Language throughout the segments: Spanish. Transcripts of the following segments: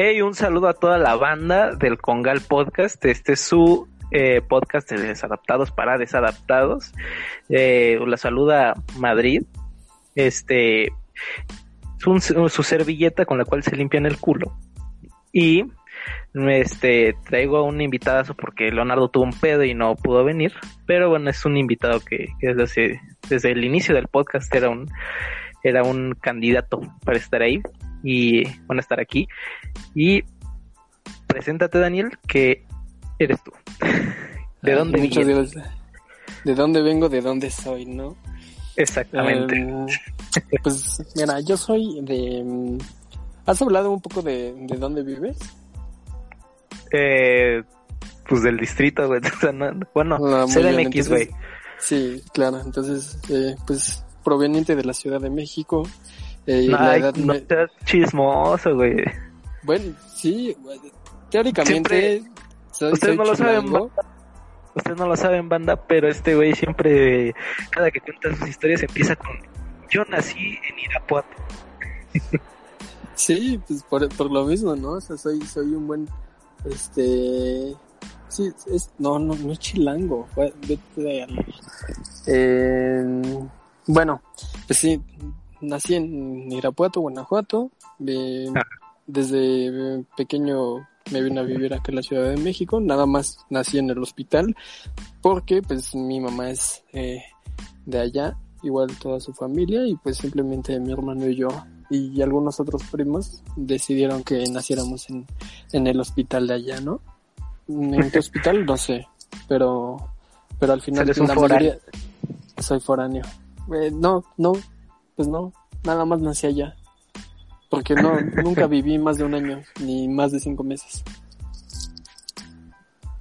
Hey, un saludo a toda la banda del Congal Podcast. Este es su eh, podcast de desadaptados para desadaptados. Eh, la saluda Madrid. Este, su, su servilleta con la cual se limpian el culo. Y este traigo a un invitado porque Leonardo tuvo un pedo y no pudo venir. Pero bueno, es un invitado que, que desde, desde el inicio del podcast era un era un candidato para estar ahí y van a estar aquí. Y preséntate, Daniel, que eres tú. ¿De dónde vienes? ¿De dónde vengo? ¿De dónde soy? ¿No? Exactamente. Em, pues mira, yo soy de... Mm, ¿Has hablado un poco de, de dónde vives? Eh, pues del distrito, güey. bueno, ah, CDMX, güey. Sí, claro. Entonces, eh, pues proveniente de la Ciudad de México. Eh, la edad no chismoso, güey. Bueno, sí, teóricamente... Ustedes no lo saben, banda. Ustedes no lo saben, banda, pero este güey siempre, cada que cuenta sus historias, empieza con: Yo nací en Irapuato. Sí, pues por, por lo mismo, ¿no? O sea, soy, soy un buen. Este. Sí, es, no, no, no es chilango. Eh, bueno, pues sí, nací en Irapuato, Guanajuato. Ah. desde pequeño me vine a vivir acá en la Ciudad de México. Nada más nací en el hospital porque pues mi mamá es eh, de allá, igual toda su familia y pues simplemente mi hermano y yo y algunos otros primos decidieron que naciéramos en, en el hospital de allá, ¿no? ¿En qué hospital? No sé, pero pero al final la mayoría soy foráneo. Eh, no, no, pues no, nada más nací allá. Porque no, nunca viví más de un año, ni más de cinco meses.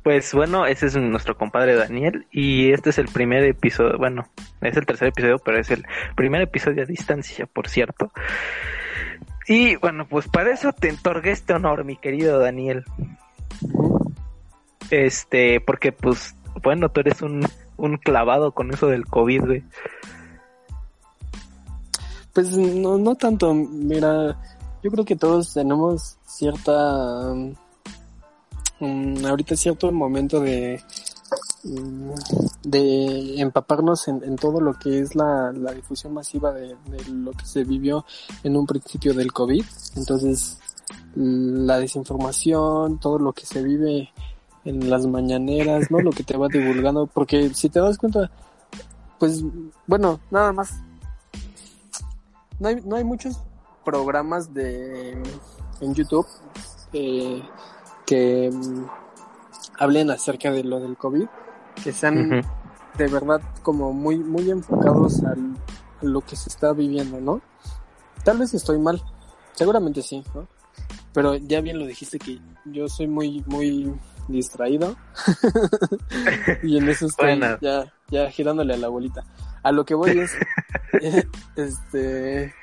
Pues bueno, ese es nuestro compadre Daniel y este es el primer episodio, bueno, es el tercer episodio, pero es el primer episodio a distancia, por cierto. Y bueno, pues para eso te entorgué este honor, mi querido Daniel. Este, porque pues, bueno, tú eres un, un clavado con eso del COVID, güey. Pues no, no tanto, mira, yo creo que todos tenemos cierta, um, ahorita cierto momento de, mm, de empaparnos en, todo lo que es la, la difusión masiva de, lo que se vivió en un principio del COVID. Entonces, la desinformación, todo lo que se vive en las mañaneras, ¿no? Lo que te va divulgando, porque si te das cuenta, pues, bueno, nada más no hay, no hay muchos programas de en YouTube eh, que mm, hablen acerca de lo del COVID, que sean de verdad como muy, muy enfocados al, a lo que se está viviendo, ¿no? Tal vez estoy mal, seguramente sí, ¿no? Pero ya bien lo dijiste que yo soy muy, muy distraído. y en eso estoy ya, ya girándole a la bolita. A lo que voy es, este,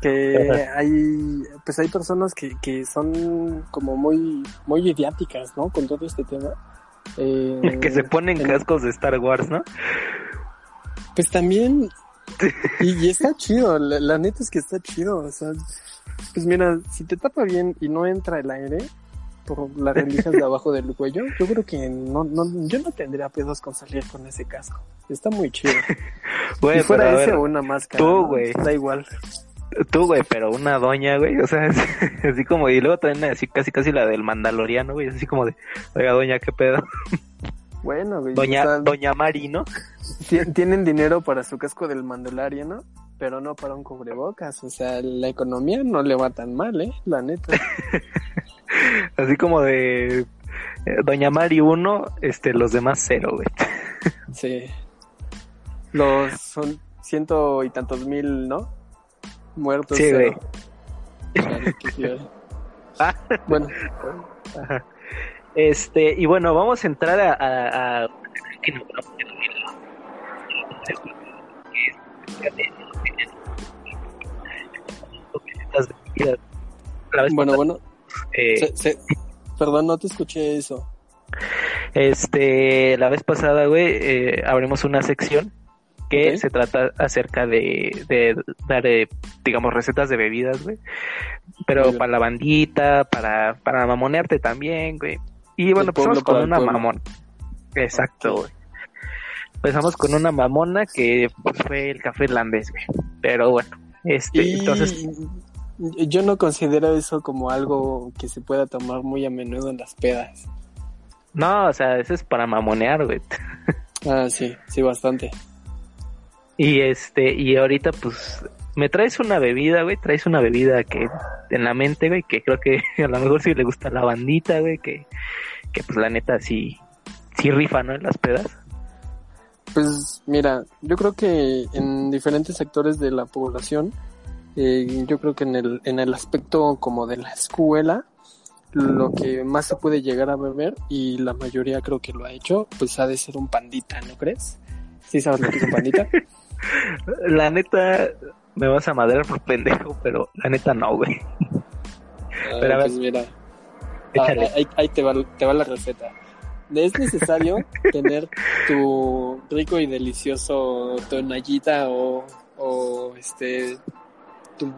que hay, pues hay personas que, que son como muy, muy idiáticas, ¿no? Con todo este tema. Eh, que se ponen cascos de Star Wars, ¿no? Pues también, y, está chido, la, neta es que está chido, o sea, pues mira, si te tapa bien y no entra el aire, por las rendijas de abajo del cuello, yo creo que no, no, yo no tendría pedos con salir con ese casco. Está muy chido. si fuera ese o una máscara. Tú, güey. Da igual. Tú, güey, pero una doña, güey, o sea, así como, y luego también así casi casi la del mandaloriano, güey, así como de, oiga, doña, qué pedo. Bueno, güey. Doña, doña Mari, ¿no? Tienen dinero para su casco del mandaloriano, pero no para un cubrebocas, o sea, la economía no le va tan mal, eh, la neta. Así como de eh, Doña Mari uno, este, los demás cero, güey. Sí. Los son ciento y tantos mil, ¿no? Muertos. Sí, güey. Ah. Bueno. Este, y bueno, vamos a entrar a, a, a... bueno, bueno, eh, perdón, no te escuché eso. Este, la vez pasada, güey, eh, abrimos una sección que se trata acerca de, de dar, eh, digamos, recetas de bebidas, güey. Pero para la bandita, para, para mamonearte también, güey. Y bueno, empezamos con una mamona. Exacto, güey. Empezamos con una mamona que pues, fue el café irlandés, güey. Pero bueno, este, entonces... Yo no considero eso como algo que se pueda tomar muy a menudo en las pedas. No, o sea, eso es para mamonear, güey. Ah, sí, sí, bastante. Y este, y ahorita pues me traes una bebida, güey, traes una bebida que en la mente, güey, que creo que a lo mejor sí le gusta la bandita, güey, que, que pues la neta sí, sí rifa, ¿no? En las pedas. Pues mira, yo creo que en diferentes sectores de la población, eh, yo creo que en el, en el aspecto como de la escuela, lo que más se puede llegar a beber, y la mayoría creo que lo ha hecho, pues ha de ser un pandita, ¿no crees? ¿Sí sabes lo que es un pandita? la neta, me vas a madrear por pendejo, pero la neta no, güey. Ah, pero a ver, pues mira, ah, ahí, te, va, te va la receta. Es necesario tener tu rico y delicioso tonallita o, o este, tu,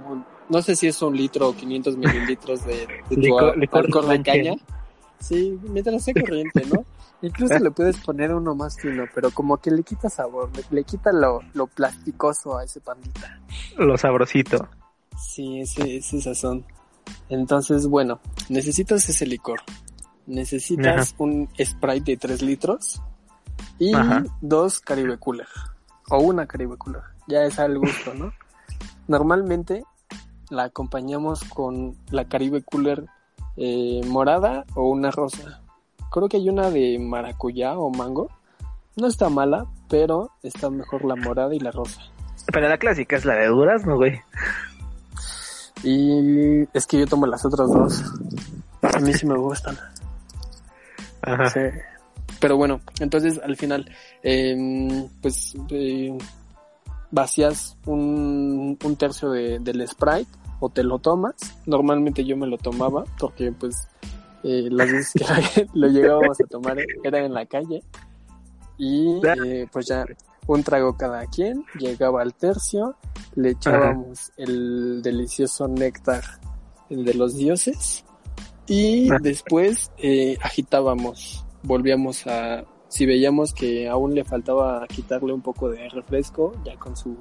no sé si es un litro o 500 mililitros de, de tu alcohol de caña. Sí, mientras sea corriente, ¿no? Incluso le puedes poner uno más fino, pero como que le quita sabor, le, quita lo, lo plasticoso a ese pandita. Lo sabrosito. Sí, ese, ese sazón. Entonces, bueno, necesitas ese licor. Necesitas un Sprite de 3 litros y dos Caribe Cooler. O una Caribe Cooler. Ya es al gusto, ¿no? Normalmente la acompañamos con la Caribe Cooler eh, morada o una rosa. Creo que hay una de maracuyá o mango. No está mala, pero está mejor la morada y la rosa. Pero la clásica es la de durazno, güey. Y es que yo tomo las otras dos. A mí sí me gustan. Ajá. Sí. Pero bueno, entonces al final, eh, pues eh, vacías un, un tercio de, del Sprite o te lo tomas. Normalmente yo me lo tomaba porque pues eh, las veces que lo llegábamos a tomar era en la calle. Y eh, pues ya un trago cada quien, llegaba al tercio, le echábamos el delicioso néctar, el de los dioses, y después eh, agitábamos, volvíamos a, si veíamos que aún le faltaba quitarle un poco de refresco, ya con su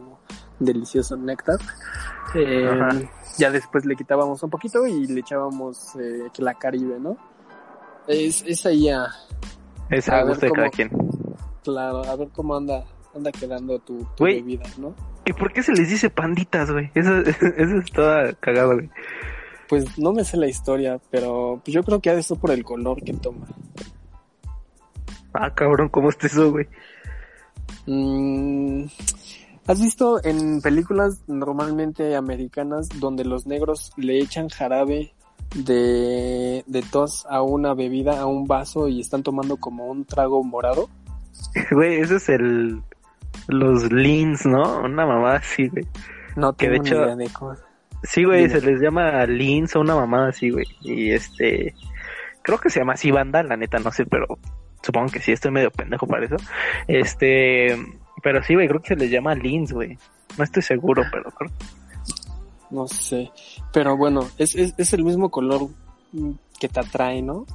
delicioso néctar, eh, ya después le quitábamos un poquito y le echábamos eh, la caribe, ¿no? Es, es ahí a... Es a, gusto de cada quien. Claro, a ver cómo anda anda quedando tu, bebida, ¿no? ¿Y por qué se les dice panditas, güey? Eso, eso está cagado, güey. Pues no me sé la historia, pero pues yo creo que ha de ser por el color que toma. Ah, cabrón, ¿cómo está eso, güey? Mm, ¿Has visto en películas normalmente americanas donde los negros le echan jarabe de, de tos a una bebida, a un vaso y están tomando como un trago morado? Güey, ese es el... Los leans, ¿no? Una mamada así, güey. No tengo que de hecho, idea de Sí, güey, se les llama leans o una mamada así, güey. Y este... Creo que se llama así banda, la neta, no sé, pero supongo que sí, estoy medio pendejo para eso. Este... Pero sí, güey, creo que se les llama leans, güey. No estoy seguro, pero creo. No sé. Pero bueno, es, es, es el mismo color que te atrae, ¿no?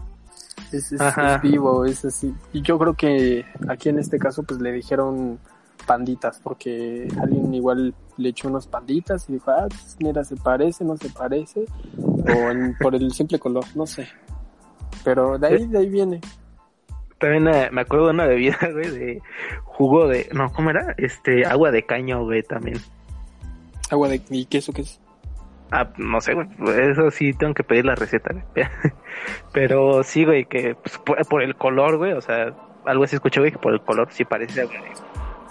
Es, vivo, es así. Y yo creo que aquí en este caso pues le dijeron panditas, porque alguien igual le echó unos panditas y dijo, ah, pues, mira, se parece, no se parece, o por el simple color, no sé. Pero de ahí, de ahí viene. También eh, me acuerdo de una bebida, güey, de jugo de, no, ¿cómo era? Este, agua de caño, güey, también. ¿Agua de, y queso qué es? Ah, no sé, güey, eso sí tengo que pedir la receta, güey. Pero sí, güey, que pues, por, el color, güey, o sea, algo así escuché, güey, que por el color sí parece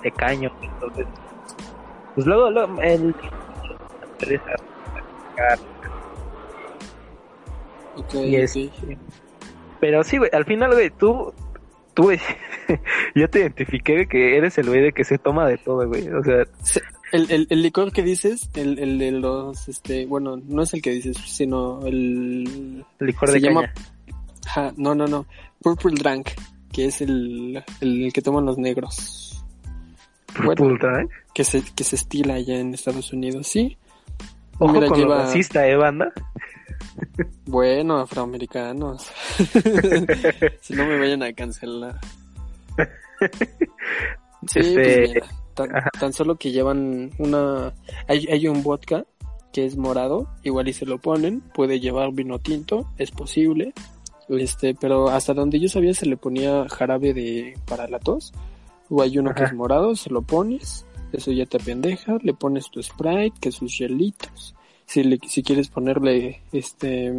de, caño, entonces. Pues luego, luego el. Okay, sí. Pero sí, güey, al final, güey, tú, tú, güey, yo te identifiqué que eres el güey de que se toma de todo, güey. O sea, el, el, el, licor que dices, el, el de los, este, bueno, no es el que dices, sino el... licor se de llama, no, no, no. Purple Drunk, que es el, el que toman los negros. bueno, que se, que se estila allá en Estados Unidos, sí. Ojo Mira, con lleva... lo racista, ¿eh, banda? Bueno, afroamericanos. si no me vayan a cancelar. Sí, pues este... mira, tan, solo que llevan una... Hay, hay un vodka que es morado, igual y se lo ponen, puede llevar vino tinto, es posible, este, pero hasta donde yo sabía se le ponía jarabe de para la tos, o hay uno que es morado, se lo pones, eso ya te pendeja, le pones tu Sprite, que sus gelitos, si, le, si quieres ponerle, este,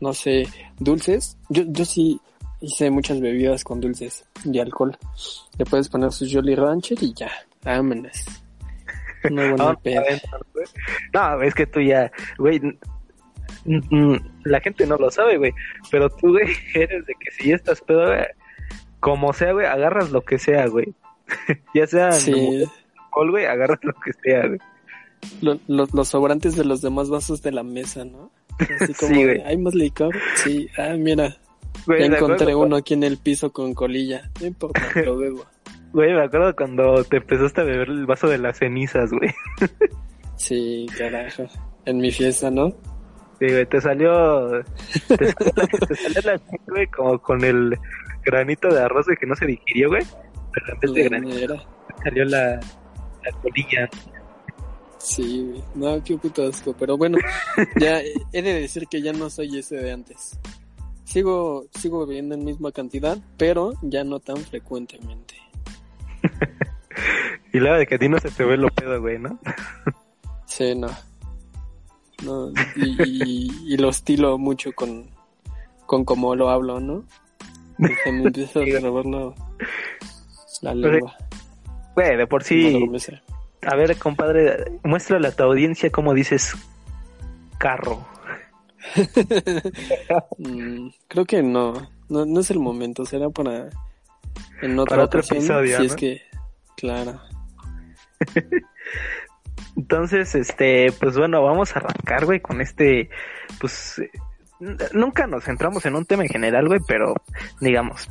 no sé, dulces, yo, yo sí hice muchas bebidas con dulces y alcohol, le puedes poner su Jolly Rancher y ya, vámonos. No, no, no, es que tú ya, güey, la gente no lo sabe, güey, pero tú, güey, eres de que si ya estás pedo, como sea, güey, agarras lo que sea, güey. ya sea sí. güey, agarras lo que sea, güey. Los sobrantes de los demás vasos de la mesa, ¿no? Así como, sí, güey. ¿hay más licor? Sí, ah, mira, ya encontré uno aquí en el piso con colilla, no importa, lo bebo. Güey, me acuerdo cuando te empezaste a beber el vaso de las cenizas, güey. sí, carajo. En mi fiesta, ¿no? Sí, güey, te salió. Te salió, la güey, como con el granito de arroz de que no se digirió, güey. Pero en vez de granito, salió la, la colilla. Sí, güey. No, qué puto asco. Pero bueno, ya he de decir que ya no soy ese de antes. Sigo, sigo bebiendo en misma cantidad, pero ya no tan frecuentemente. y la de que a ti no se te ve lo pedo, güey, ¿no? sí, no. no y, lo estilo mucho con, con cómo lo hablo, ¿no? Y se me empieza a robar la, la lengua. Güey, de por sí. A ver, compadre, muéstrale a tu audiencia cómo dices carro. Mm, creo que no, no, no es el momento, será para en otra Para otro episodio. Si es que, claro. Entonces, este, pues bueno, vamos a arrancar, güey, con este, pues, nunca nos centramos en un tema en general, güey, pero digamos,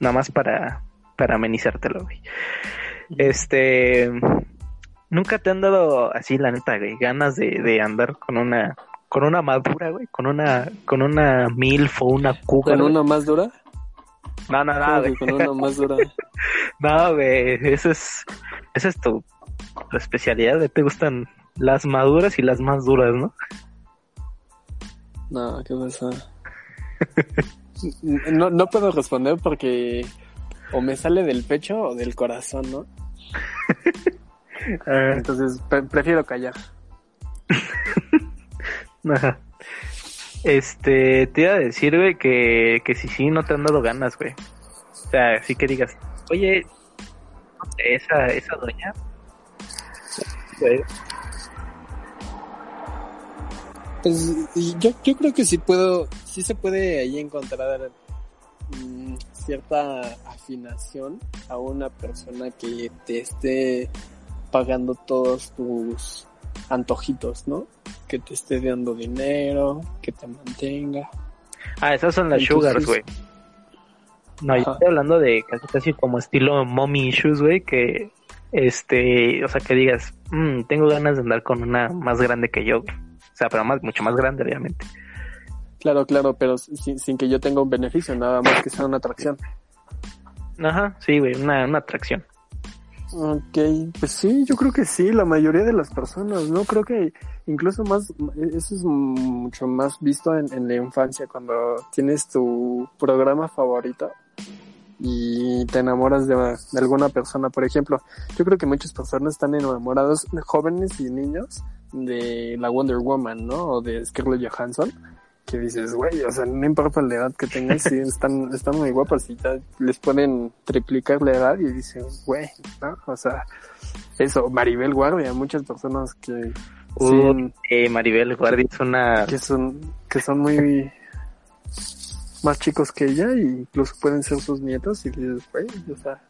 nada más para, para amenizártelo, güey. Este, nunca te han dado así, la neta, güey, ganas de, de andar con una, con una madura, güey, con una, con una milf o una cuca. ¿Con una más dura? No, no, no, güey. Con una más dura. no, güey, eso es, esa es tu, especialidad, te gustan las maduras y las más duras, ¿no? No, ¿qué pasa? no, no puedo responder porque o me sale del pecho o del corazón, ¿no? Ah. Entonces prefiero callar. Ajá. Este, te iba a decir, güey, que, que si sí no te han dado ganas, güey. O sea, sí que digas, oye, esa, esa doña. Pues yo, yo creo que sí puedo, sí se puede ahí encontrar mm, cierta afinación a una persona que te esté pagando todos tus antojitos, ¿no? Que te esté dando dinero, que te mantenga. Ah, esas son las sugars, güey. No, yo estoy hablando de casi casi como estilo mommy issues, güey, que este, o sea, que digas, mmm, tengo ganas de andar con una más grande que yo, O sea, pero más, mucho más grande, obviamente. Claro, claro, pero sin, sin que yo tenga un beneficio, nada más que sea una atracción. Ajá, sí, güey, una, una atracción. Ok, pues sí, yo creo que sí, la mayoría de las personas, ¿no? Creo que incluso más, eso es mucho más visto en, la infancia, cuando tienes tu programa favorito y te enamoras de, alguna persona, por ejemplo. Yo creo que muchas personas están enamorados, jóvenes y niños, de la Wonder Woman, ¿no? O de Scarlett Johansson que dices, güey, o sea, no importa la edad que tengas, sí, están, están muy guapas y ya les pueden triplicar la edad y dicen, güey, ¿no? O sea, eso, Maribel Guardia, muchas personas que... eh, Maribel Guardia es una... Que son, que son muy más chicos que ella e incluso pueden ser sus nietos y dices, güey, o sea,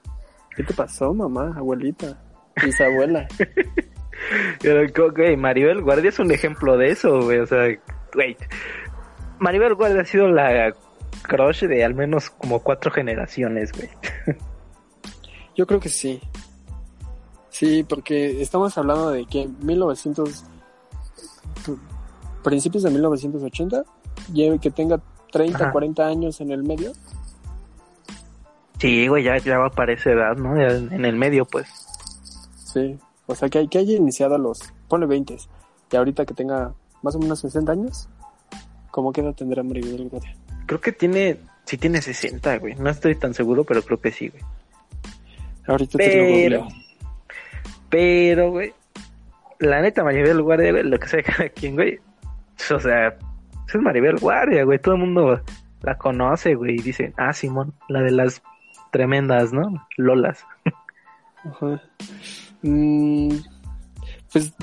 ¿qué te pasó, mamá, abuelita, bisabuela? Pero, güey, Maribel Guardia es un ejemplo de eso, güey, o sea, güey, Maribel Guardia ha sido la crush de al menos como cuatro generaciones, güey. Yo creo que sí. Sí, porque estamos hablando de que 1900 principios de 1980, lleve que tenga 30, Ajá. 40 años en el medio. Sí, güey, ya, ya va para esa edad, ¿no? En el medio, pues. Sí, o sea, que, que haya iniciado a los, ponle 20, y ahorita que tenga más o menos 60 años, ¿cómo qué edad tendrá Maribel Guardia? Creo que tiene, sí tiene 60, güey. No estoy tan seguro, pero creo que sí, güey. Ahorita te lo Pero, googleo. pero, güey, la neta, Maribel Guardia, güey, lo que sea cada quien, güey. O sea, es Maribel Guardia, güey. Todo el mundo la conoce, güey. Y dicen, ah, Simón, la de las tremendas, ¿no? Lolas. Ajá. Mm, pues,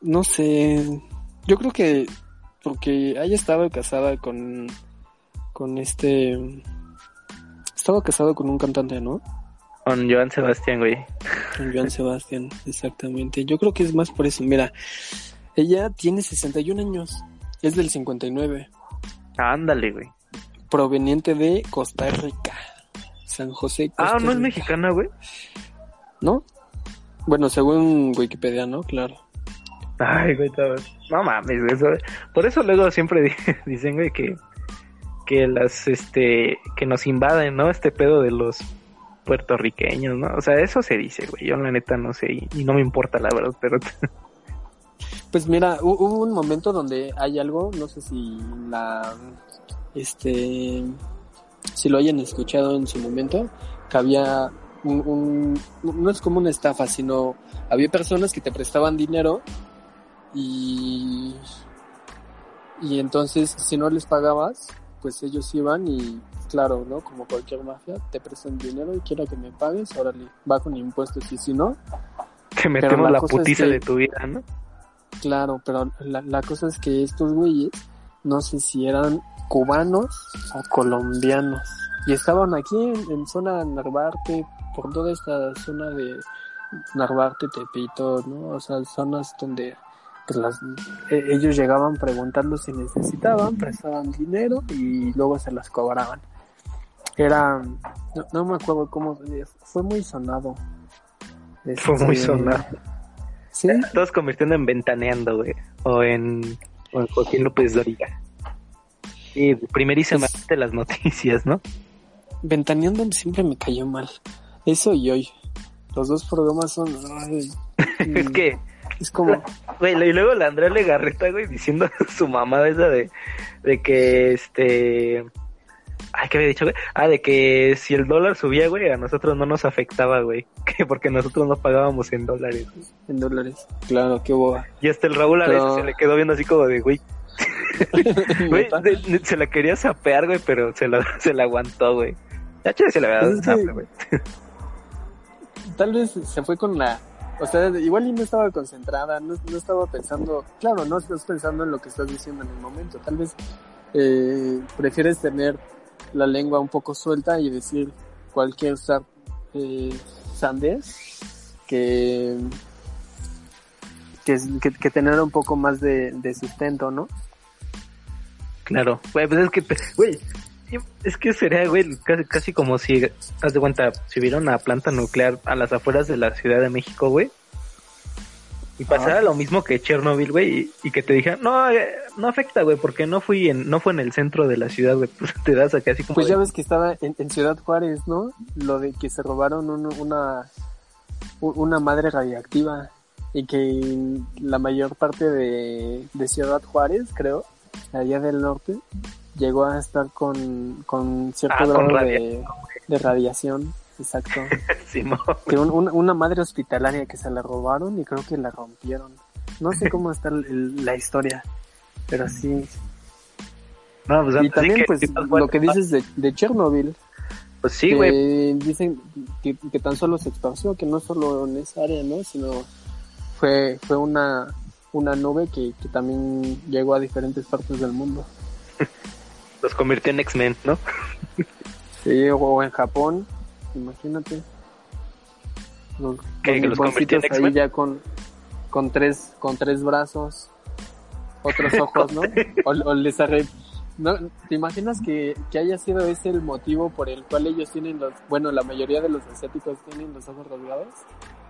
no sé. Yo creo que porque haya estado casada con, con este... Estaba casado con un cantante, ¿no? Con Joan Sebastián, güey. Con Joan Sebastián, exactamente. Yo creo que es más por eso. Mira, ella tiene 61 años. Es del 59. Ándale, güey. Proveniente de Costa Rica. San José. Costa Ah, ¿no es mexicana, güey? ¿No? Bueno, según Wikipedia, ¿no? Claro. Ay, güey, todo- no mames, güey, por eso luego siempre di- dicen, güey, que, que las, este, que nos invaden, ¿no? Este pedo de los puertorriqueños, ¿no? O sea, eso se dice, güey, yo la neta no sé y, no me importa la verdad, pero Pues mira, hu- hubo un momento donde hay algo, no sé si la, este, si lo hayan escuchado en su momento, que había un- no es como una estafa, sino había personas que te prestaban dinero y, y entonces si no les pagabas, pues ellos iban y claro, ¿no? Como cualquier mafia, te prestan dinero y quiero que me pagues, órale, va con impuestos y si no, te metemos la la es putiza que- de tu vida, ¿no? Claro, pero la, la cosa es que estos güeyes, no sé si eran cubanos o colombianos. Y estaban aquí en, en zona Narvarte, por toda esta zona de Narvarte, Tepito, ¿no? O sea, zonas donde pues, las, e- ellos llegaban preguntando si necesitaban, prestaban dinero y luego se las cobraban. Era, no, no me acuerdo cómo, fue muy sonado. Fue muy Este, sonado. Sí, Todos convirtiendo en ventaneando, güey, o en, o en Joaquín López Doriga. Y primerísimamente las noticias, ¿no? Ventaneando siempre me cayó mal. Eso y hoy. Los dos programas son. ay, Es que, Es como. Güey, y luego la Andrea Legarreta, güey, diciendo su mamá esa de, de que este. Ay, ¿qué había dicho, güey? Ah, de que si el dólar subía, güey, a nosotros no nos afectaba, güey. Que porque nosotros no pagábamos en dólares. güey. En dólares. Claro, qué boba. Y hasta el Raúl a veces se le quedó viendo así como de, güey, güey, se la quería sapear, güey, pero se la, se la aguantó, güey. Ya se la había dado Pues es que- güey. Tal vez se fue con la. O sea, igual y no estaba concentrada, no, no estaba pensando. Claro, no estás pensando en lo que estás diciendo en el momento. Tal vez eh, prefieres tener la lengua un poco suelta y decir cualquier sar- eh, sandez que, que, que, tener un poco más de, sustento, ¿no? Claro, pues es que, es que sería, güey, casi, casi como si, haz de cuenta, si hubiera una planta nuclear a las afueras de la Ciudad de México, güey, y pasara Ah. lo mismo que Chernobyl, güey, y, y que te dijeran, no, eh, no afecta, güey, porque no fui en, no fue en el centro de la ciudad, güey, pues te das acá así como, Pues de- ya ves que estaba en, en Ciudad Juárez, ¿no? Lo de que se robaron un- una, una madre radiactiva y que la mayor parte de, de Ciudad Juárez, creo, allá del norte, llegó a estar con, con cierto Ah, con grado de, de radiación. Exacto. Simón. Que un- un- una madre hospitalaria que se la robaron y creo que la rompieron. No sé cómo está el- la historia, pero sí. No, pues Y también, que- pues, lo que dices de, de Chernobyl, Pues sí, güey, dicen que, que tan solo se esparció, que no solo en esa área, ¿no? Sino fue, fue una, una nube que, que también llegó a diferentes partes del mundo. los convirtió en X-Men, ¿no? Sí, o en Japón, imagínate. Los, ¿Que- que los convirtió en ahí X-Men? ya con, con tres, con tres brazos, otros ojos, ¿no? O, o les arre- ¿No? ¿Te imaginas que, que haya sido ese el motivo por el cual ellos tienen los, bueno, la mayoría de los asiáticos tienen los ojos rasgados?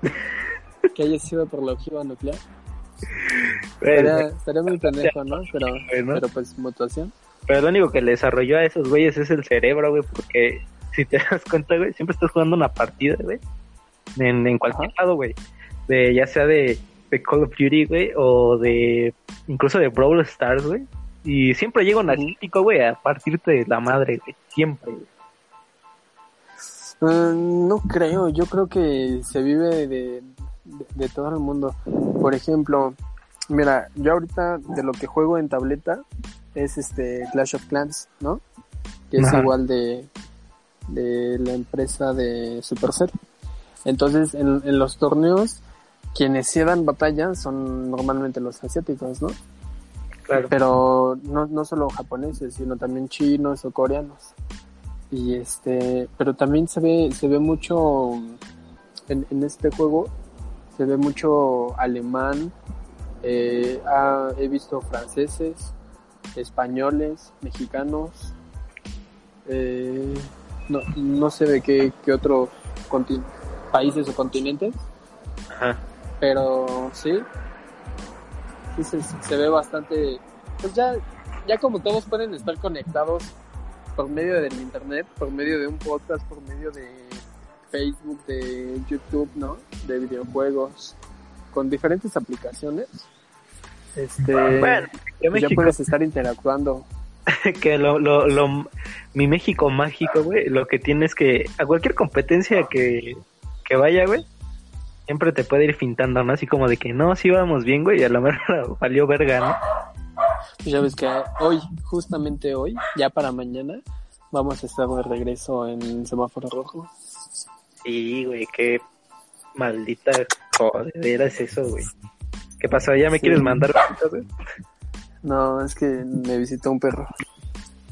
que haya sido por la ojiva nuclear. Estaría, estaría muy pendejo, ¿no? Pero, pero pues mutuación. Pero lo único que le desarrolló a esos güeyes es el cerebro, güey, porque si te das cuenta, güey, siempre estás jugando una partida, güey. En, en cualquier lado, güey. De, ya sea de, de Call of Duty, güey, o de incluso de Brawl Stars, güey. Y siempre llega un analítico, güey, a partirte de la madre, güey. Siempre, güey. Mm, no creo, yo creo que se vive de, de, todo el mundo. Por ejemplo, mira, yo ahorita de lo que juego en tableta es este Clash of Clans, ¿no? Que es igual de, de la empresa de Supercell. Entonces, en, en los torneos, quienes se dan batalla son normalmente los asiáticos, ¿no? Claro. Pero no, no solo japoneses, sino también chinos o coreanos y este pero también se ve se ve mucho en, en este juego se ve mucho alemán eh, he visto franceses españoles mexicanos eh, no, no sé de qué, qué otros países o continentes Ajá. pero sí sí se, se ve bastante pues ya ya como todos pueden estar conectados por medio del internet, por medio de un podcast, por medio de Facebook, de YouTube, ¿no? De videojuegos, con diferentes aplicaciones. Este, bueno, pues ya puedes estar interactuando. que lo, lo, lo, mi México mágico, güey, lo que tienes que, a cualquier competencia que, que vaya, güey, siempre te puede ir fintando, ¿no? Así como de que no, sí vamos bien, güey, y a lo mejor valió verga, ¿no? Ya ves que hoy, justamente hoy, ya para mañana, vamos a estar de regreso en semáforo rojo. Sí, güey, qué maldita jodera es eso, güey. ¿Qué pasó? ¿Ya me quieres mandar? No, es que me visitó un perro.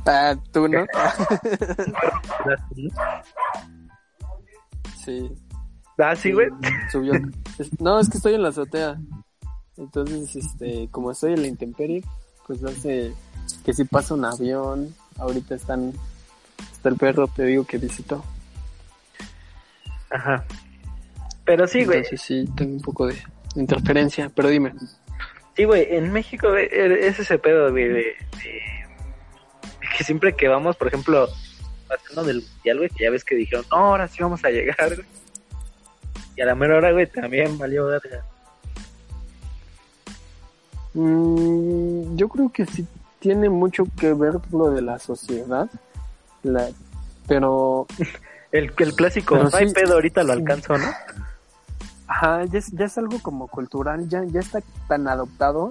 Ah, ¿tú no? sí. Ah, sí, güey. Subió. No, es que estoy en la azotea. Entonces, este, como estoy en la intemperie, pues hace que si pasa un avión, ahorita están, está el perro, te digo que visitó. Ajá. Pero sí, güey. Entonces sí, tengo un poco de interferencia, pero dime. Sí, güey, en México e, es ese pedo, güey, de, que siempre que vamos, por ejemplo, pasando del mundial, güey, que ya ves que dijeron, no, ahora sí vamos a llegar, Y a la mera hora, güey, también valió verga. Mm, yo creo que sí tiene mucho que ver lo de la sociedad, la, pero... el, el clásico, no hay pedo, ahorita lo alcanzo, ¿no? Ajá, ya es, ya es algo como cultural, ya, ya está tan adoptado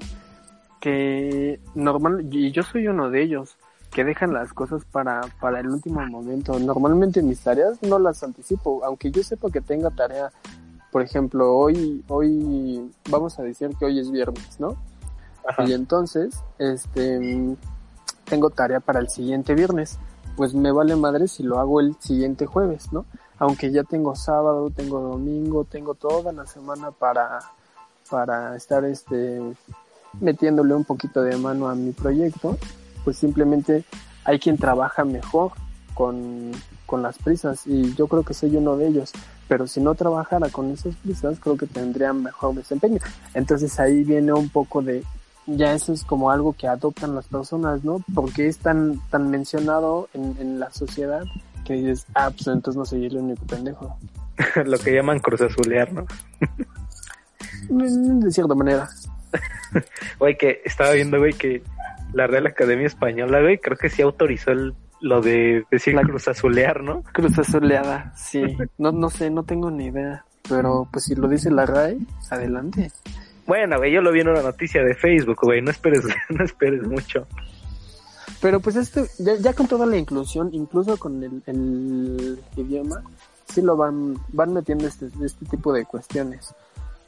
que normal, y yo soy uno de ellos, que dejan las cosas para, para el último momento. Normalmente mis tareas no las anticipo, aunque yo sepa que tenga tarea. Por ejemplo, hoy, hoy, vamos a decir que hoy es viernes, ¿no? Y entonces, este, tengo tarea para el siguiente viernes. Pues me vale madre si lo hago el siguiente jueves, ¿no? Aunque ya tengo sábado, tengo domingo, tengo toda la semana para, para estar, este, metiéndole un poquito de mano a mi proyecto, pues simplemente hay quien trabaja mejor con, con las prisas y yo creo que soy uno de ellos pero si no trabajara con esas prisas creo que tendría mejor desempeño entonces ahí viene un poco de ya eso es como algo que adoptan las personas, ¿no? Porque es tan, tan mencionado en, en la sociedad que dices, ah, pues entonces no soy el único pendejo. Lo que llaman cruzazulear, ¿no? Mm, de cierta manera. Güey, que estaba viendo, güey, que la Real Academia Española, güey, creo que sí autorizó el, lo de decir la cruzazulear, ¿no? Cruzazuleada, sí. No, no sé, no tengo ni idea. Pero pues si lo dice la RAE, adelante. Bueno, güey, yo lo vi en una noticia de Facebook, güey, no esperes, no esperes mucho. Pero pues este, ya, con toda la inclusión, incluso con el, idioma, sí lo van, van metiendo este, este tipo de cuestiones.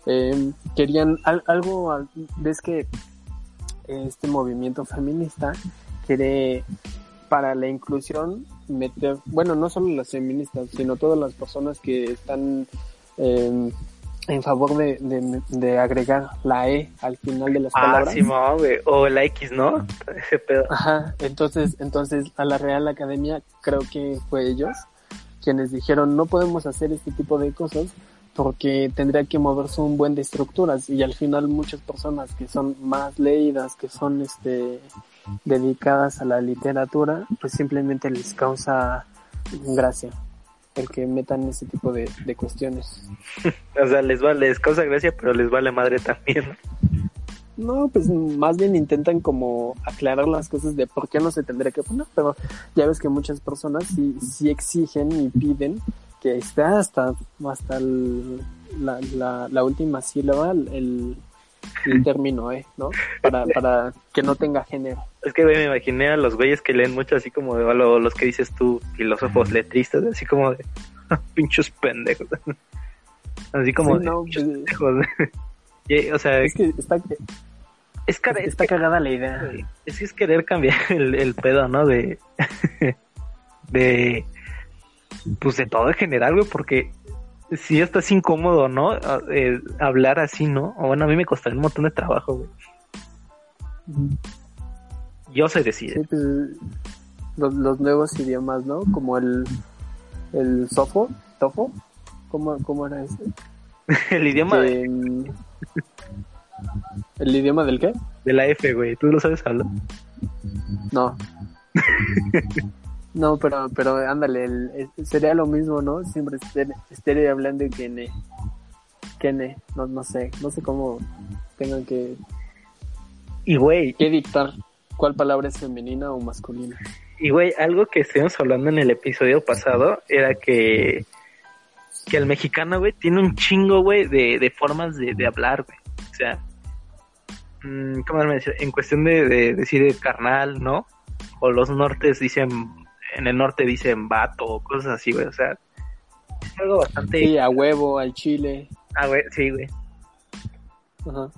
Eh, querían algo, ves que este movimiento feminista quiere para la inclusión meter, bueno, no solo las feministas, sino todas las personas que están eh, en favor de, de, agregar la E al final de las ah, palabras. Sí, güey. O la X, ¿no? Ese pedo. Ajá, entonces, entonces a la Real Academia creo que fue ellos quienes dijeron no podemos hacer este tipo de cosas porque tendría que moverse un buen de estructuras y al final muchas personas que son más leídas, que son este dedicadas a la literatura, pues simplemente les causa gracia el que metan ese tipo de, de cuestiones. o sea, les vale, les causa gracia, pero les vale madre también. No, pues más bien intentan como aclarar las cosas de por qué no se tendría que poner, pero ya ves que muchas personas sí, sí exigen y piden que esté hasta, hasta la, la, la, última sílaba, el, el término, ¿eh? ¿no? Para, para que no tenga género. Es que me imaginé a los güeyes que leen mucho así como de los que dices tú, filósofos letristas, así como de pinchos pendejos. Así como de no, pues, pendejos. o sea, es que está, es, cara, está cagada la idea. Es que es querer cambiar el, el pedo, ¿no? De, de, pues de todo en general, güey, porque si estás incómodo, ¿no? Eh, hablar así, ¿no? Bueno, a mí me costaría un montón de trabajo, güey. Yo sé decir. Sí, pues, los, los, nuevos idiomas, ¿no? Como el, el sofo, tofo, ¿cómo, cómo era ese? el idioma de... ¿El idioma del qué? De la F, güey. ¿Tú lo sabes hablar? No. no, pero, pero ándale, el, sería lo mismo, ¿no? Siempre esté hablando de Kene. Kene, no, no sé, no sé cómo tengan que... Y güey... ¿Qué dictar? ¿Cuál palabra es femenina o masculina? Y güey, algo que estuvimos hablando en el episodio pasado era que que el mexicano, güey, tiene un chingo, güey, de, de formas de, de hablar, güey. O sea, mmm, ¿cómo me decir? En cuestión de, de decir carnal, ¿no? O los nortes dicen, en el norte dicen vato o cosas así, güey. O sea, es algo bastante. Sí, a huevo, al chile. Ah, güey, sí, güey. Ajá.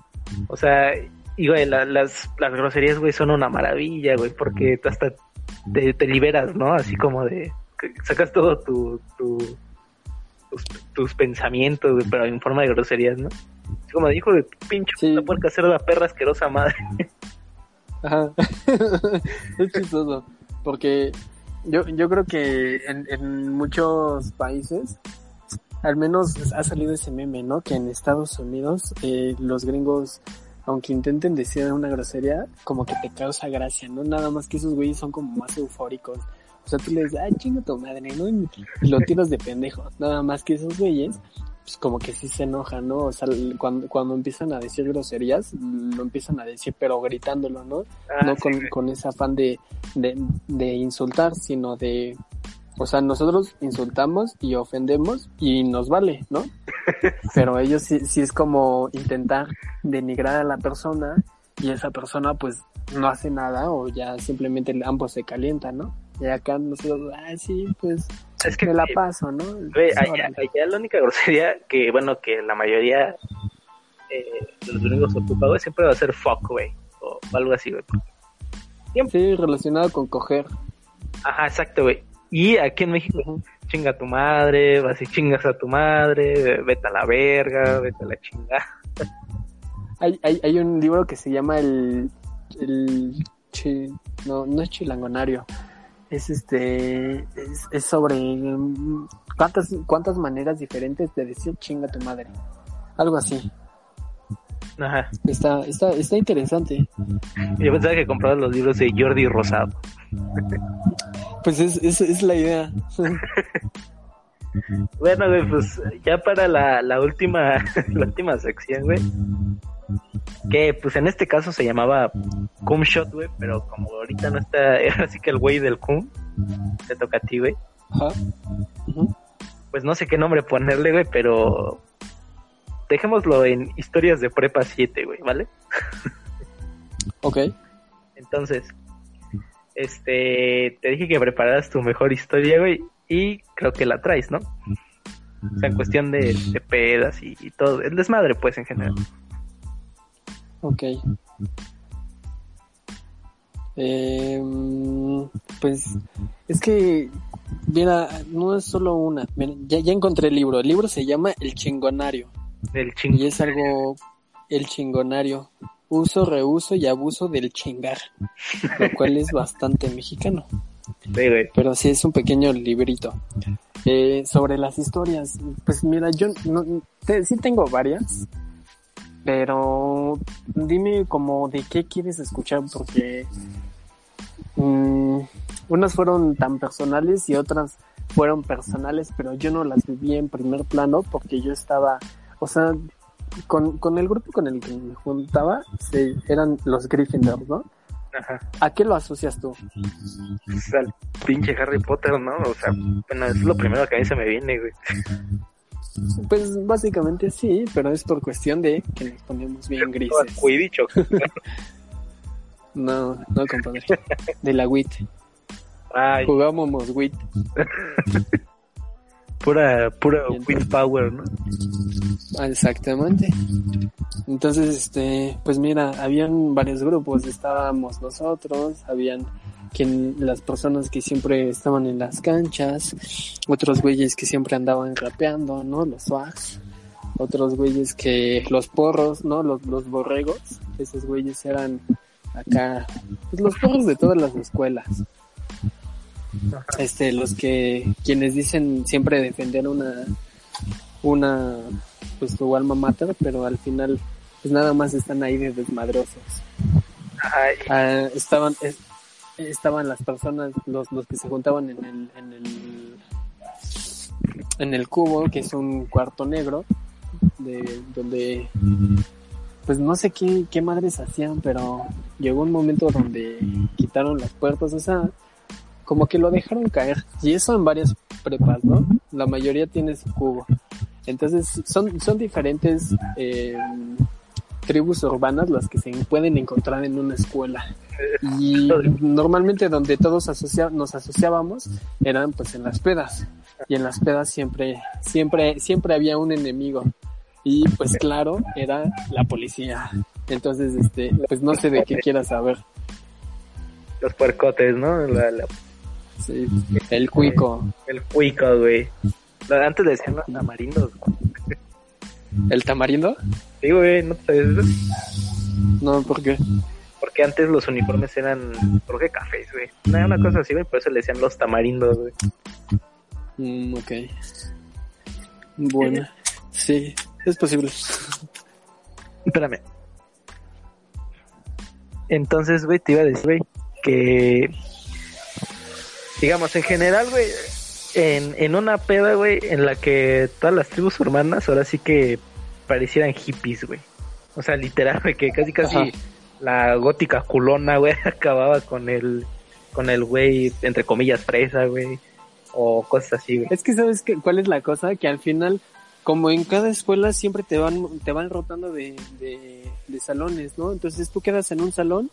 O sea, y güey, la, las, las groserías, güey, son una maravilla, güey, porque tú hasta te, te liberas, ¿no? Así como de. Sacas todo tu, tu tus, pensamientos, pero en forma de groserías, ¿no? Es como dijo de tu pinche sí. puerca hacer la perra asquerosa madre. Ajá. es chistoso, porque yo, yo creo que en, en muchos países, al menos ha salido ese meme, ¿no? Que en Estados Unidos eh, los gringos, aunque intenten decir una grosería, como que te causa gracia, ¿no? Nada más que esos güeyes son como más eufóricos. O sea, tú le dices, ay, chingo tu madre, ¿no? Y lo tiras de pendejo. Nada más que esos güeyes, pues como que sí se enojan, ¿no? O sea, cuando, cuando empiezan a decir groserías, lo empiezan a decir, pero gritándolo, ¿no? Ah, no sí, con, con ese afán de, de, de insultar, sino de, o sea, nosotros insultamos y ofendemos y nos vale, ¿no? Pero ellos sí, sí es como intentar denigrar a la persona y esa persona pues no hace nada o ya simplemente ambos se calientan, ¿no? Y acá nosotros, ah, sí, pues Es que me la paso, ¿no? Pues, allá, allá la única grosería que, bueno, que la mayoría eh, de los gringos ocupa, güey, siempre va a ser fuck, güey. O algo así, güey. Sí, relacionado con coger. Ajá, exacto, güey. Y aquí en México, chinga a tu madre, vas y chingas a tu madre, vete a la verga, vete a la chingada. Hay, hay, hay un libro que se llama el, el chi- no, no es chilangonario. Es este, es, es sobre mm, cuántas, cuántas maneras diferentes de decir chinga tu madre. Algo así. Ajá. Está, está, está interesante. Yo pensaba que comprabas los libros de Jordi Rosado. Pues es, es, es la idea. Bueno, güey, pues ya para la, la última la última sección, güey. Que pues en este caso se llamaba Cum Shot, güey, pero como ahorita no está, así que el güey del Cum, te toca a ti, güey. Ajá. Pues no sé qué nombre ponerle, güey, pero dejémoslo en historias de prepa 7, güey, ¿vale? Ok. Entonces, este, te dije que prepararas tu mejor historia, güey, y creo que la traes, ¿no? O sea, en cuestión de, de pedas y, y todo, el desmadre, pues, en general. Ok. Em, pues es que, mira, no es solo una. Mira, ya, ya encontré el libro. El libro se llama El Chingonario. Del Y ching. es algo, el chingonario. Uso, reuso y abuso del chingar. Lo cual es bastante mexicano. Sí, güey. Pero sí es un pequeño librito. Eh, sobre las historias, pues mira, yo no, te- sí tengo varias, pero dime como de qué quieres escuchar, porque mm, unas fueron tan personales y otras fueron personales, pero yo no las viví en primer plano porque yo estaba, o sea, con, con el grupo con el que me juntaba, se- eran los Gryffindor, ¿no? Ajá. ¿A qué lo asocias tú? Al pinche Harry Potter, ¿no? O sea, bueno, es lo primero que a mí se me viene, güey. Pues básicamente sí, pero es por cuestión de que nos ponemos bien grises. Quidditch o- No, no, compadre. De la WIT. Ay, Jugábamos WIT. pura, pura Wit Power, ¿no? Ah, Exactamente. Entonces, este, pues mira, habían varios grupos. Estábamos nosotros, habían quien, las personas que siempre estaban en las canchas, otros güeyes que siempre andaban rapeando, ¿no? Los swags. Otros güeyes que, los porros, ¿no? Los, los borregos. Esos güeyes eran acá, pues los porros de todas las escuelas. este los que quienes dicen siempre defender una una pues su alma mater pero al final pues nada más están ahí de desmadrosos Ay, Ah, estaban es- estaban las personas los los que se juntaban en el en el en el cubo que es un cuarto negro de donde pues no sé qué, qué madres hacían, pero llegó un momento donde quitaron las puertas, o sea, como que lo dejaron caer. Y eso en varias prepas, ¿no? La mayoría tiene su cubo. Entonces, son, son diferentes eh, tribus urbanas las que se pueden encontrar en una escuela. Y normalmente donde todos asocia- nos asociábamos eran pues en las pedas. Y en las pedas siempre, siempre, siempre había un enemigo. Y pues claro, era la policía. Entonces, este, pues no sé de qué quieras saber. los puercotes, ¿no? La- la- Sí, el cuico, el cuico, güey. Antes le decían los tamarindos. güey. El tamarindo. Sí, güey, ¿no te sabes eso? No, ¿por qué? Porque antes los uniformes eran, creo que cafés, güey. No, una cosa así, güey, por eso le decían los tamarindos, güey. Mm, ok. Bueno, sí, es posible. Espérame. Entonces, güey, te iba a decir, güey, que... Digamos, en general, güey, en, en una peda, güey, en la que todas las tribus urbanas ahora sí que parecieran hippies, güey. O sea, literal, güey, que casi casi Ajá. la gótica culona, güey, acababa con el, con el güey, entre comillas, fresa, güey. O cosas así, güey. Es que sabes que, cuál es la cosa, que al final, como en cada escuela siempre te van, te van rotando de, de, de salones, ¿no? Entonces tú quedas en un salón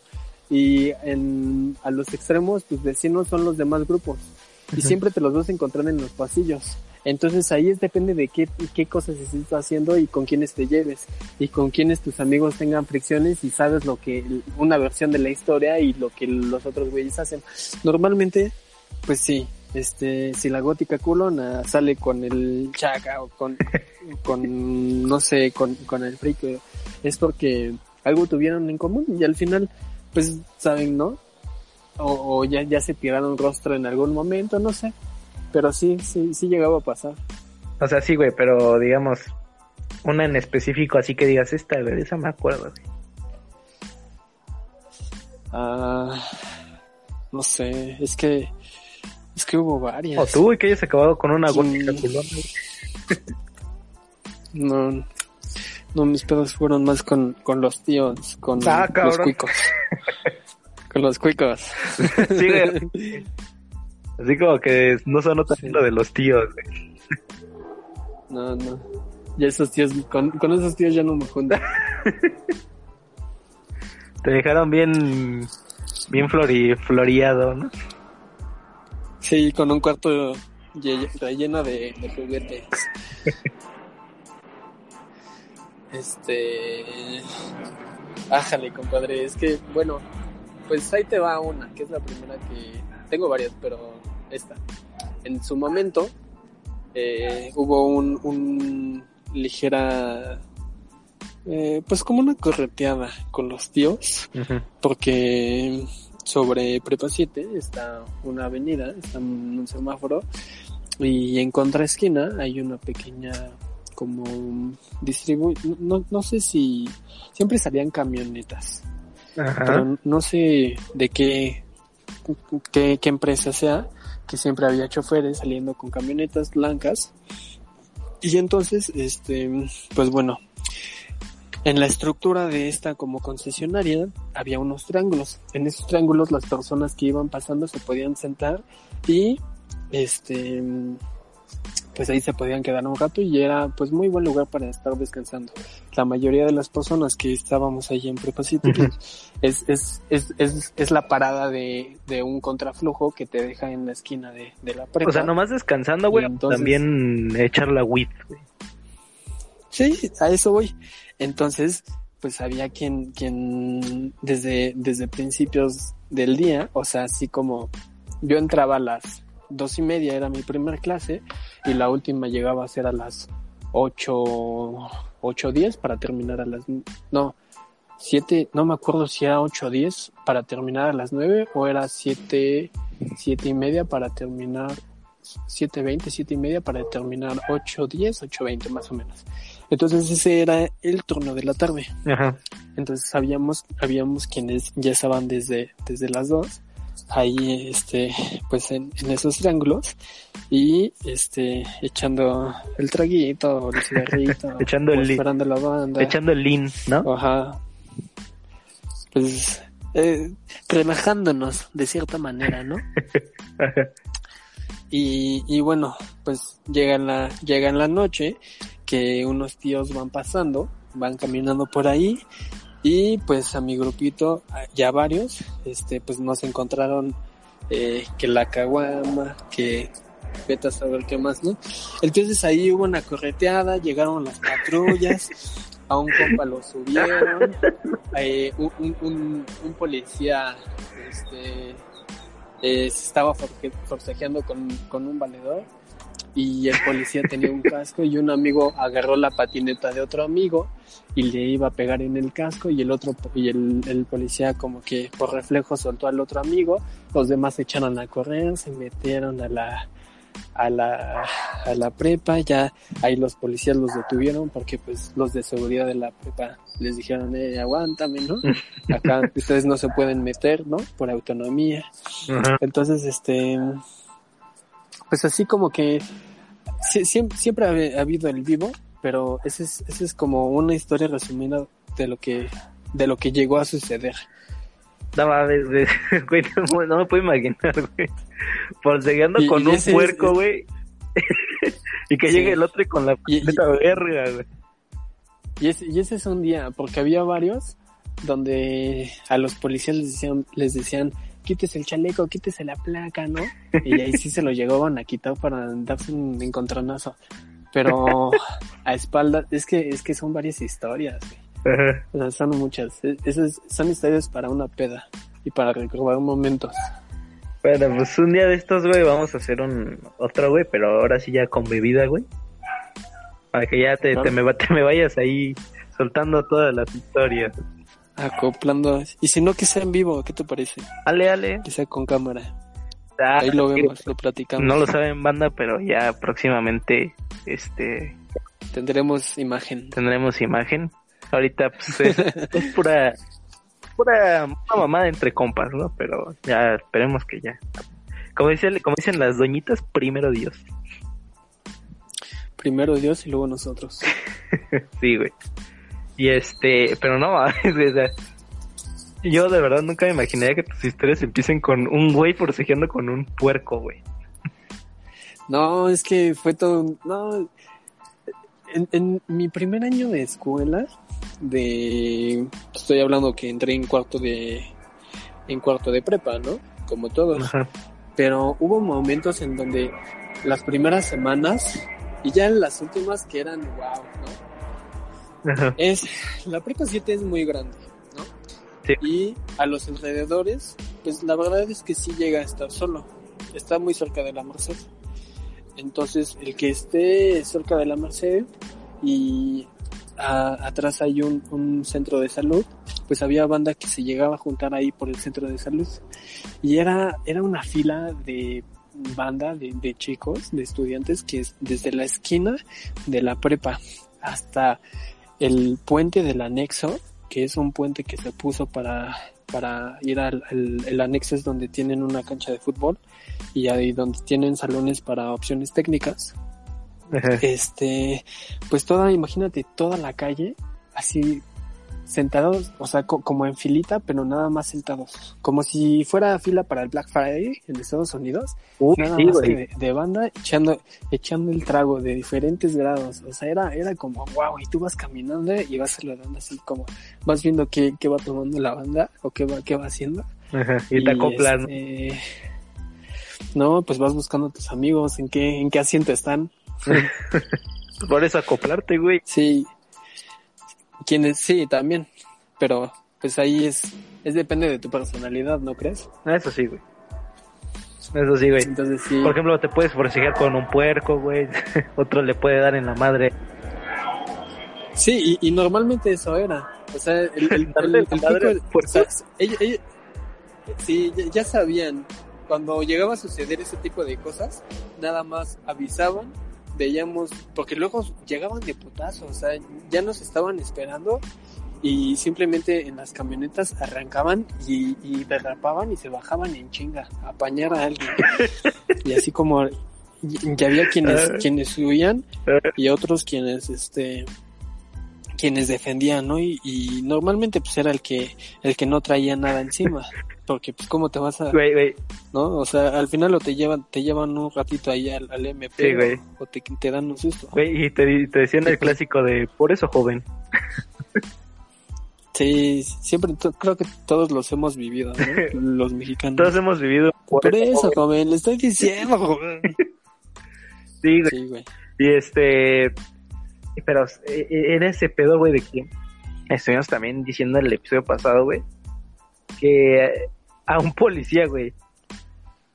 y en, a los extremos tus vecinos son los demás grupos y siempre te los vas a encontrar en los pasillos. Entonces ahí es depende de qué, qué cosas estés haciendo y con quiénes te lleves y con quiénes tus amigos tengan fricciones y sabes lo que una versión de la historia y lo que los otros güeyes hacen. Normalmente, pues sí, este, si la gótica culona sale con el chaca o con, con no sé, con, con el frico, es porque algo tuvieron en común y al final, pues saben, ¿no? O, o ya, ya se tiraron rostro en algún momento, no sé. Pero sí, sí, sí llegaba a pasar. O sea, sí, güey, pero digamos, una en específico, así que digas esta, güey, esa me acuerdo, güey. Ah, no sé, es que, es que hubo varias. O tú, güey, que hayas acabado con una gótica culona, güey. No, no, mis pedos fueron más con, con los tíos, con Ah, los cuicos. con los cuicos. Sí, güey. Así como que no sonó tan Sí. lo de los tíos, güey. No, no. Ya esos tíos, con, con esos tíos ya no me junto. Te dejaron bien, bien flori, floreado, ¿no? Sí, con un cuarto relleno de, de juguetes. Este. Ájale, compadre. Es que, bueno, pues ahí te va una, que es la primera que. Tengo varias, pero esta. En su momento, eh, hubo un, un ligera. eh, pues como una correteada con los tíos porque sobre Prepa 7 está una avenida, está un semáforo y en contraesquina hay una pequeña como distribu no, no sé si siempre salían camionetas pero no sé de qué, qué, qué empresa sea que siempre había choferes saliendo con camionetas blancas y entonces este pues bueno en la estructura de esta como concesionaria había unos triángulos. En esos triángulos las personas que iban pasando se podían sentar y este pues ahí se podían quedar un rato y era pues muy buen lugar para estar descansando. La mayoría de las personas que estábamos allí en Prepa es, es, es, es, es la parada de, de un contraflujo que te deja en la esquina de, de la prepa. O sea, nomás descansando, güey, también echar la WIT, güey. Sí, a eso voy. Entonces, pues había quien, quien desde, desde principios del día, o sea, así como yo entraba a las dos y media, era mi primer clase, y la última llegaba a ser a las ocho, ocho diez para terminar a las, no, siete, no me acuerdo si era ocho diez para terminar a las nueve o era siete, siete y media para terminar 7.20, siete y media para terminar 8.10, 8.20 más o menos. Entonces ese era el turno de la tarde. Ajá. Entonces habíamos, habíamos quienes ya estaban desde, desde las dos ahí este pues en, esos triángulos y este echando el traguito el cigarrito echando el esperando la banda. echando el lean no ajá. Pues eh, relajándonos de cierta manera no y, y bueno pues llega la llega en la noche que unos tíos van pasando van caminando por ahí y pues a mi grupito, ya varios, este, pues nos encontraron eh, que la caguama, que vete a saber qué más, ¿no? Entonces ahí hubo una correteada, llegaron las patrullas, a un compa lo subieron, eh, un, un, un, policía este, eh, estaba forcejeando con, con un valedor y el policía tenía un casco y un amigo agarró la patineta de otro amigo y le iba a pegar en el casco y el otro y el, el policía como que por reflejo soltó al otro amigo los demás se echaron a correr se metieron a la a la a la prepa ya ahí los policías los detuvieron porque pues los de seguridad de la prepa les dijeron eh aguántame no acá ustedes no se pueden meter no por autonomía. Entonces este pues así como que siempre, siempre ha, habido el vivo, pero ese es, ese es como una historia resumida de lo que, de lo que llegó a suceder. No mames, güey, no, me puedo imaginar, güey. Forcejeando con un puerco, güey. y que llegue el otro con la puta verga, güey. Y ese, y ese es un día, porque había varios donde a los policías les decían, les decían, quítese el chaleco, quítese la placa, ¿no? Y ahí sí se lo llegaban a quitar para darse un encontronazo. Pero a espaldas, es que, es que son varias historias, O sea, son muchas. E, esas son historias para una peda y para recordar momentos. Bueno, pues un día de estos, güey, vamos a hacer un otro, güey, pero ahora sí ya con bebida, güey. Para que ya te, te, me, te me vayas ahí soltando todas las historias acoplando. Y si no, que sea en vivo, ¿qué te parece? Ale, ale. Que sea con cámara. Ah, Ahí lo vemos, lo platicamos. No lo saben banda, pero ya próximamente, este... Tendremos imagen. Tendremos imagen. Ahorita, pues, es, pura... Pura mamada entre compas, ¿no? Pero ya esperemos que ya. Como, dice, como dicen las doñitas, primero Dios. Primero Dios y luego nosotros. sí, güey. Y este, pero no, yo de verdad nunca me imaginé que tus historias empiecen con un güey forcejeando con un puerco, güey. No, es que fue todo, no, en, mi primer año de escuela, de, estoy hablando que entré en cuarto de, en cuarto de prepa, ¿no? Como todos. Pero hubo momentos en donde las primeras semanas y ya en las últimas que eran wow, ¿no? Es, la prepa 7 es muy grande, ¿no? Y a los alrededores, pues la verdad es que sí llega a estar solo. Está muy cerca de la Merced. Entonces, el que esté cerca de la Merced y atrás hay un, un, centro de salud, pues había banda que se llegaba a juntar ahí por el centro de salud. Y era, era una fila de banda de, de chicos, de estudiantes, que es desde la esquina de la prepa hasta el puente del anexo, que es un puente que se puso para, para ir al el anexo es donde tienen una cancha de fútbol y ahí donde tienen salones para opciones técnicas. Este, pues toda, imagínate toda la calle así sentados, o sea, como en filita, pero nada más sentados. Como si fuera fila para el Black Friday en Estados Unidos. nada más de, banda echando, echando el trago de diferentes grados. O sea, era, era como wow, y tú vas caminando y vas saludando así como, vas viendo qué, qué va tomando la banda o qué va, qué va haciendo. y, te acoplas. Este, no, pues vas buscando a tus amigos, en qué, en qué asiento están. Por eso acoplarte, güey. Sí, quienes sí, también, pero pues ahí es, es depende de tu personalidad, ¿no crees? Eso sí, güey. Eso sí, güey. Entonces sí. Por ejemplo, te puedes forcejear con un puerco, güey. Otro le puede dar en la madre. Sí, y, normalmente eso era. O sea, el, el, el, el sí, ya sabían. Cuando llegaba a suceder ese tipo de cosas, nada más avisaban veíamos, porque luego llegaban de putazo, o sea, ya nos estaban esperando y simplemente en las camionetas arrancaban y, y derrapaban y se bajaban en chinga a apañar a alguien. y así como ya había quienes, ah. quienes huían y otros quienes, este, quienes defendían, ¿no? Y, y, normalmente pues era el que, el que no traía nada encima porque pues cómo te vas a... ¿No? O sea, al final o te llevan, te llevan un ratito ahí al, MP o te, te, dan un susto. Güey, y te, te decían el clásico de, por eso joven. Sí, siempre creo que todos los hemos vivido, ¿no? los mexicanos. Todos hemos vivido. Por, eso, joven. le estoy diciendo, joven. Sí, güey. Sí, güey. Y este, pero eh, eh, en ese pedo, güey, de que estuvimos también diciendo en el episodio pasado, güey, que a un policía, güey,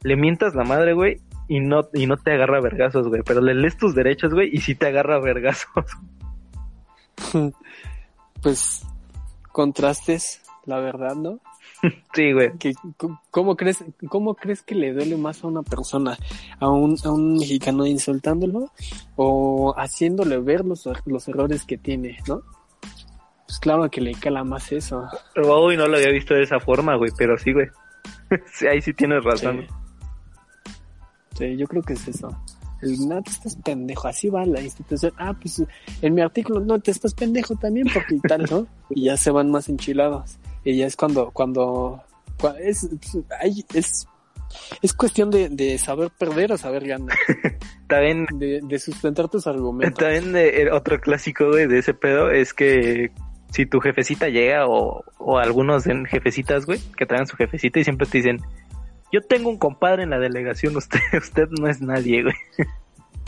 le mientas la madre, güey, y no, y no te agarra vergazos, güey, pero le lees tus derechos, güey, y sí te agarra vergazos. Pues contrastes, la verdad, ¿no? Sí, güey. ¿cómo, crees, ¿Cómo crees que le duele más a una persona? ¿A un, a un mexicano insultándolo? ¿O haciéndole ver los, los errores que tiene, no? Pues claro que le cala más eso. Uy, no lo había visto de esa forma, güey, pero sí, güey. sí, ahí sí tienes razón. Sí. yo creo que es eso. El no te estás pendejo, así va la institución. Ah, pues en mi artículo, no te estás pendejo también porque y tal, ¿no? y ya se van más enchilados. Y ya es cuando, cuando, es, es, es cuestión de, de saber perder o saber ganar. también, de, de sustentar tus argumentos. También eh, otro clásico, güey, de ese pedo es que si tu jefecita llega o, o algunos en jefecitas, güey, que traigan su jefecita y siempre te dicen, yo tengo un compadre en la delegación, usted, usted no es nadie, güey.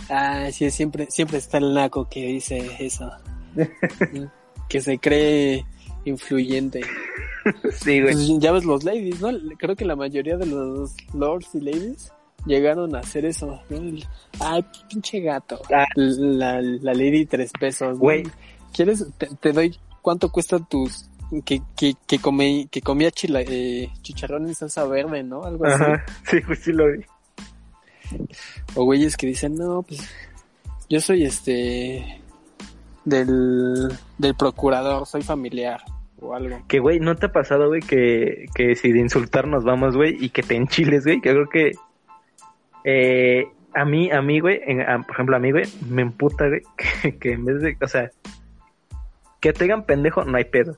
Ah, sí, siempre, siempre está el naco que dice eso. que se cree influyente. sí, güey. Pues, ya ves los ladies, ¿no? Creo que la mayoría de los lords y ladies llegaron a hacer eso. Ay, pinche gato. Ah. La, la lady tres pesos. Güey. ¿Quieres? te, doy ¿cuánto cuesta tus que, que, que, comí, que comía chila, eh, chicharrón en salsa verde, ¿no? Algo así. Ajá, sí, pues sí lo vi. O güeyes que dicen, no, pues yo soy este del, del procurador, soy familiar o algo. Que güey, ¿no te ha pasado, güey, que, que si de insultar nos vamos, güey, y que te enchiles, güey? Que creo que eh, a mí, a mí, güey, por ejemplo, a mí, güey, me emputa, güey, que, que en vez de, o sea, que te digan pendejo, no hay pedo.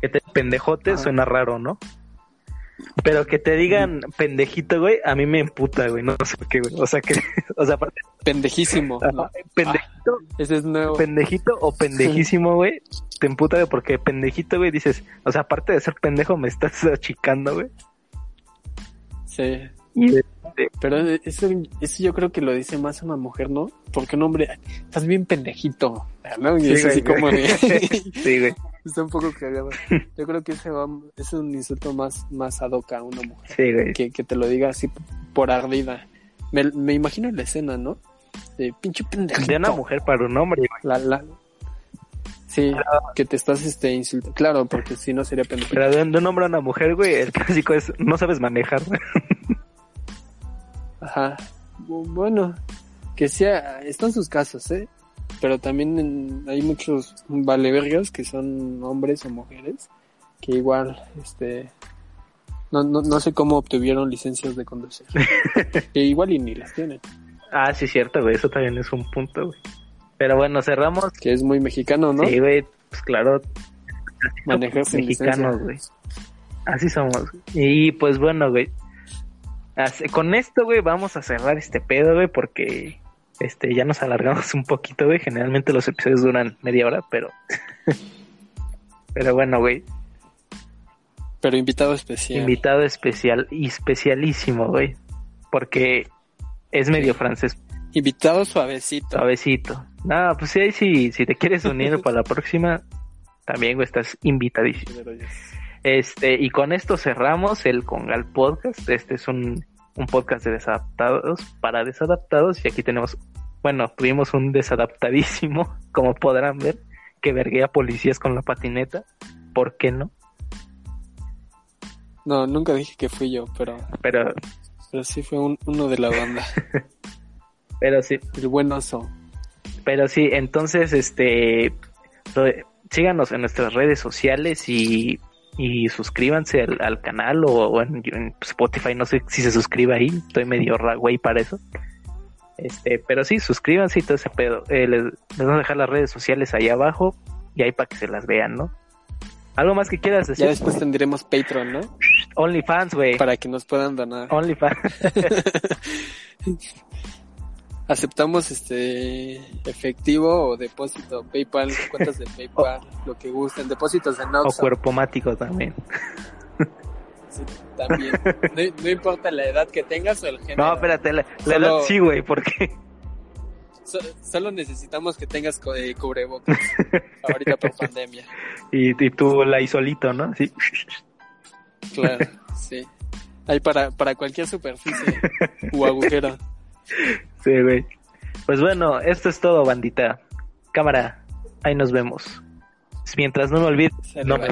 Que te pendejote suena raro, ¿no? Pero que te digan pendejito, güey, a mí me emputa, güey, no sé por qué, güey. O sea que, o sea, aparte. Pendejísimo. Pendejito. Ah, ese es nuevo. Pendejito o pendejísimo, güey, te emputa, güey, porque pendejito, güey, dices, o sea, aparte de ser pendejo, me estás achicando, güey. Sí. Pero eso, eso yo creo que lo dice más una mujer, ¿no? Porque un hombre, estás bien pendejito, ¿no? Y es así como de... sí, güey. Está un poco cagado. Yo creo que ese va, es un insulto más, más ad hoc a una mujer. Sí, güey. Que, que te lo diga así por ardida. Me, me imagino la escena, ¿no? De pinche pendejito. De una mujer para un hombre, La, la... Sí, que te estás este insultando. Claro, porque si no sería pendejo. Pero de un nombre a una mujer, güey, el clásico es no sabes manejar. Ajá. Bu- Bueno, que sea, están sus casos, ¿eh? Pero también en- hay muchos valevergas que son hombres o mujeres que igual, este, no, no, no sé cómo obtuvieron licencias de conducir. que igual y ni las tienen. ah, sí, cierto, güey, eso también es un punto, güey. Pero bueno, cerramos. Que es muy mexicano, ¿no? Sí, güey, pues claro, Manejar mexicanos, güey. Así somos. Y pues bueno, güey. Con esto, güey, vamos a cerrar este pedo, güey, porque este ya nos alargamos un poquito, güey. Generalmente los episodios duran media hora, pero pero bueno, güey. Pero invitado especial. Invitado especial y especialísimo, güey, porque es medio francés, invitado suavecito. suavecito. No, pues sí, ahí sí, si te quieres unir para la próxima, también, güey, estás invitadísimo. Este, y con esto cerramos el Congal Podcast. Este es un, un podcast de desadaptados para desadaptados. Y aquí tenemos, bueno, tuvimos un desadaptadísimo, como podrán ver, que verguea policías con la patineta. ¿Por qué no? No, nunca dije que fui yo, pero, Pero, pero sí fue un- uno de la banda. pero sí, El buen oso. pero sí, entonces, este, síganos en nuestras redes sociales y, y suscríbanse al, al canal o, o en, en Spotify, no sé si se suscribe ahí, estoy medio güey para eso. Este, pero sí, suscríbanse y todo ese pedo. Eh, les, les vamos a dejar las redes sociales ahí abajo y ahí para que se las vean, ¿no? ¿Algo más que quieras Ya decir? después tendremos Patreon, ¿no? OnlyFans, güey. Para que nos puedan donar. OnlyFans. Aceptamos este efectivo o depósito, PayPal, cuentas de PayPal, lo que gusten, depósitos de o Noxo cuerpomático también. sí, también. No, no importa la edad que tengas o el género. No, espérate, la, la Solo- edad sí, güey, porque So- solo necesitamos que tengas co- eh, cubrebocas. Ahorita por pandemia. y, y tú la solito, ¿no? Sí. Claro, sí. Hay para, para cualquier superficie u agujero. Sí, güey. Pues bueno, esto es todo, bandita. Cámara, ahí nos vemos. Mientras no me olvides, no me.